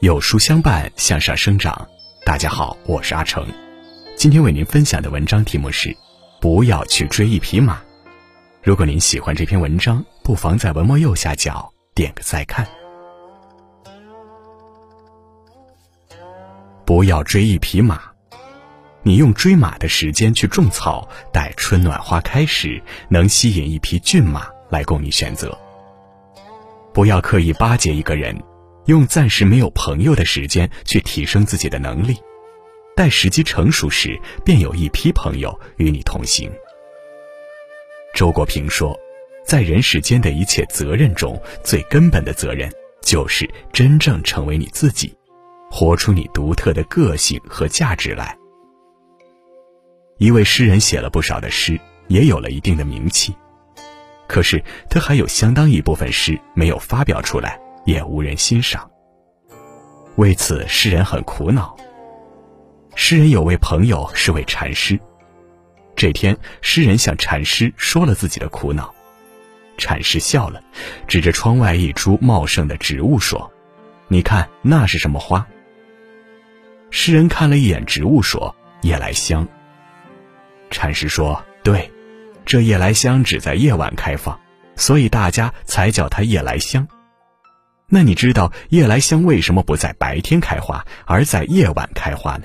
有书相伴，向上生长。大家好，我是阿成。今天为您分享的文章题目是：不要去追一匹马。如果您喜欢这篇文章，不妨在文末右下角点个再看。不要追一匹马，你用追马的时间去种草，待春暖花开时，能吸引一匹骏马来供你选择。不要刻意巴结一个人。用暂时没有朋友的时间去提升自己的能力，待时机成熟时，便有一批朋友与你同行。周国平说，在人世间的一切责任中，最根本的责任就是真正成为你自己，活出你独特的个性和价值来。一位诗人写了不少的诗，也有了一定的名气，可是他还有相当一部分诗没有发表出来。也无人欣赏。为此，诗人很苦恼。诗人有位朋友是位禅师。这天，诗人向禅师说了自己的苦恼。禅师笑了，指着窗外一株茂盛的植物说：“你看，那是什么花？”诗人看了一眼植物，说：“夜来香。”禅师说：“对，这夜来香只在夜晚开放，所以大家才叫它夜来香。”那你知道夜来香为什么不在白天开花，而在夜晚开花呢？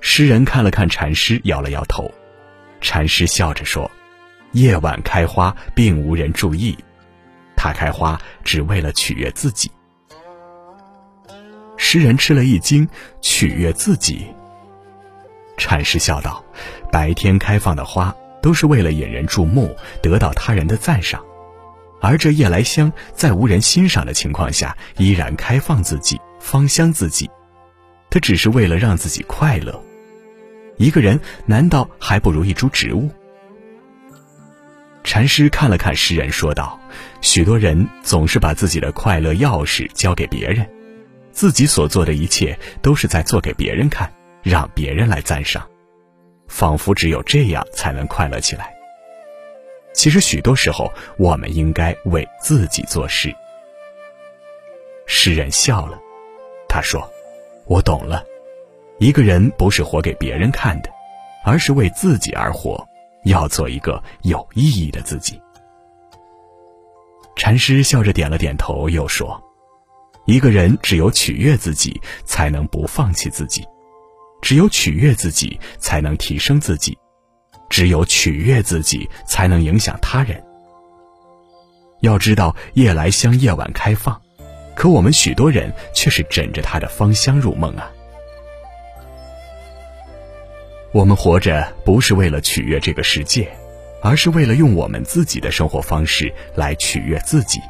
诗人看了看禅师，摇了摇头。禅师笑着说：“夜晚开花，并无人注意，它开花只为了取悦自己。”诗人吃了一惊：“取悦自己？”禅师笑道：“白天开放的花，都是为了引人注目，得到他人的赞赏。”而这夜来香在无人欣赏的情况下，依然开放自己，芳香自己。它只是为了让自己快乐。一个人难道还不如一株植物？禅师看了看诗人，说道：“许多人总是把自己的快乐钥匙交给别人，自己所做的一切都是在做给别人看，让别人来赞赏，仿佛只有这样才能快乐起来。”其实许多时候，我们应该为自己做事。诗人笑了，他说：“我懂了，一个人不是活给别人看的，而是为自己而活，要做一个有意义的自己。”禅师笑着点了点头，又说：“一个人只有取悦自己，才能不放弃自己；只有取悦自己，才能提升自己。”只有取悦自己，才能影响他人。要知道，夜来香夜晚开放，可我们许多人却是枕着它的芳香入梦啊。我们活着不是为了取悦这个世界，而是为了用我们自己的生活方式来取悦自己。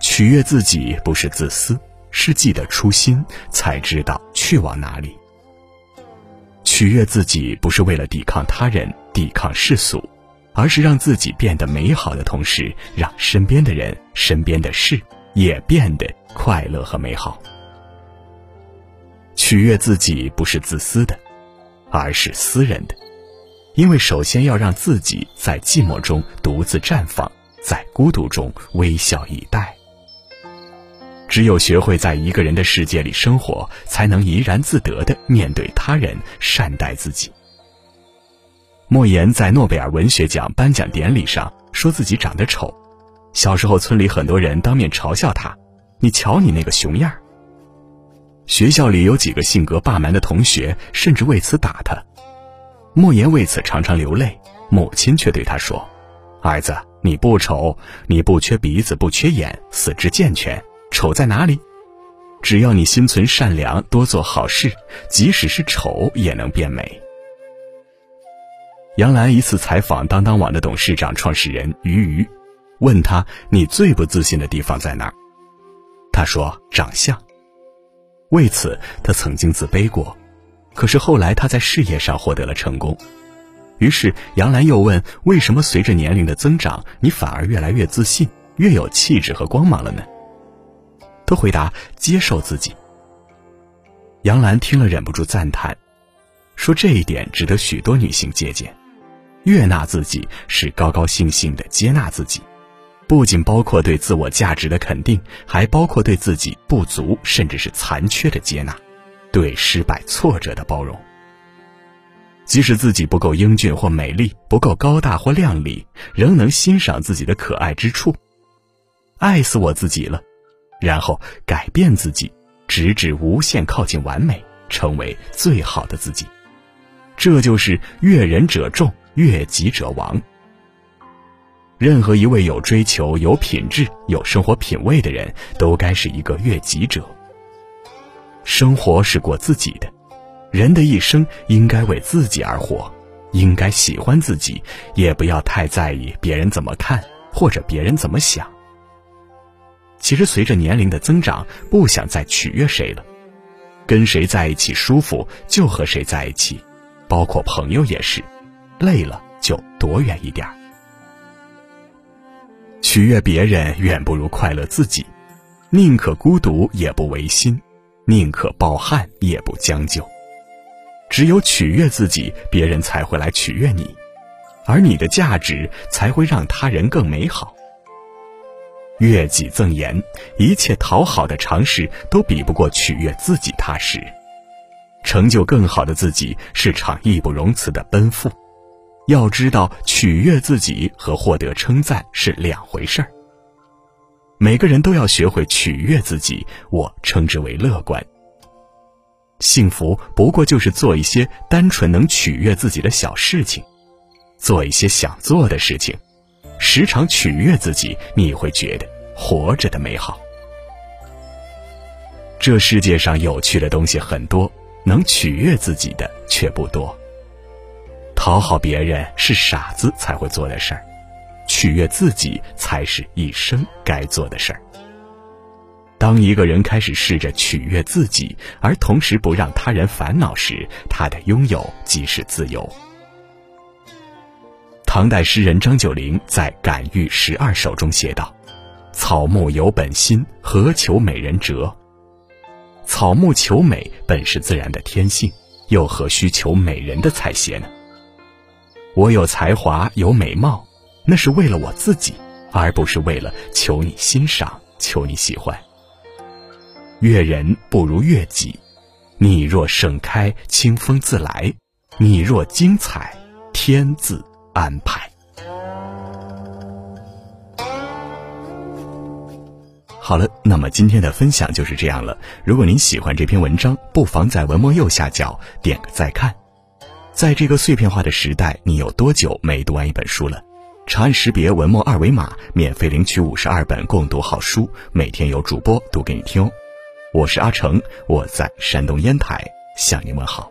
取悦自己不是自私，是记得初心，才知道去往哪里。取悦自己不是为了抵抗他人、抵抗世俗，而是让自己变得美好的同时，让身边的人、身边的事也变得快乐和美好。取悦自己不是自私的，而是私人的，因为首先要让自己在寂寞中独自绽放，在孤独中微笑以待。只有学会在一个人的世界里生活，才能怡然自得的面对他人，善待自己。莫言在诺贝尔文学奖颁奖典礼上说自己长得丑，小时候村里很多人当面嘲笑他：“你瞧你那个熊样儿。”学校里有几个性格霸蛮的同学，甚至为此打他。莫言为此常常流泪，母亲却对他说：“儿子，你不丑，你不缺鼻子，不缺眼，四肢健全。”丑在哪里？只要你心存善良，多做好事，即使是丑也能变美。杨澜一次采访当当网的董事长、创始人俞渝，问他：“你最不自信的地方在哪儿？”他说：“长相。”为此，他曾经自卑过。可是后来他在事业上获得了成功。于是杨澜又问：“为什么随着年龄的增长，你反而越来越自信，越有气质和光芒了呢？”他回答：“接受自己。”杨澜听了忍不住赞叹，说：“这一点值得许多女性借鉴。悦纳自己是高高兴兴的接纳自己，不仅包括对自我价值的肯定，还包括对自己不足甚至是残缺的接纳，对失败挫折的包容。即使自己不够英俊或美丽，不够高大或靓丽，仍能欣赏自己的可爱之处，爱死我自己了，然后改变自己，直至无限靠近完美，成为最好的自己。这就是悦人者众，悦己者亡。任何一位有追求、有品质、有生活品味的人，都该是一个悦己者。生活是过自己的。人的一生应该为自己而活，应该喜欢自己，也不要太在意别人怎么看或者别人怎么想。其实，随着年龄的增长，不想再取悦谁了，跟谁在一起舒服就和谁在一起，包括朋友也是，累了就躲远一点。取悦别人远不如快乐自己，宁可孤独也不违心，宁可抱憾也不将就。只有取悦自己，别人才会来取悦你，而你的价值才会让他人更美好。悦己赠言，一切讨好的尝试都比不过取悦自己踏实。成就更好的自己是场义不容辞的奔赴。要知道，取悦自己和获得称赞是两回事儿。每个人都要学会取悦自己，我称之为乐观。幸福不过就是做一些单纯能取悦自己的小事情，做一些想做的事情，时常取悦自己，你会觉得活着的美好。这世界上有趣的东西很多，能取悦自己的却不多。讨好别人是傻子才会做的事儿，取悦自己才是一生该做的事儿。当一个人开始试着取悦自己，而同时不让他人烦恼时，他的拥有即是自由。唐代诗人张九龄在《感遇十二首》中写道：“草木有本心，何求美人折？草木求美本是自然的天性，又何须求美人的采撷呢？我有才华，有美貌，那是为了我自己，而不是为了求你欣赏，求你喜欢。”悦人不如悦己，你若盛开，清风自来；你若精彩，天自安排。好了，那么今天的分享就是这样了。如果您喜欢这篇文章，不妨在文末右下角点个再看。在这个碎片化的时代，你有多久没读完一本书了？长按识别文末二维码，免费领取五十二本共读好书，每天有主播读给你听哦。我是阿成，我在山东烟台向您问好。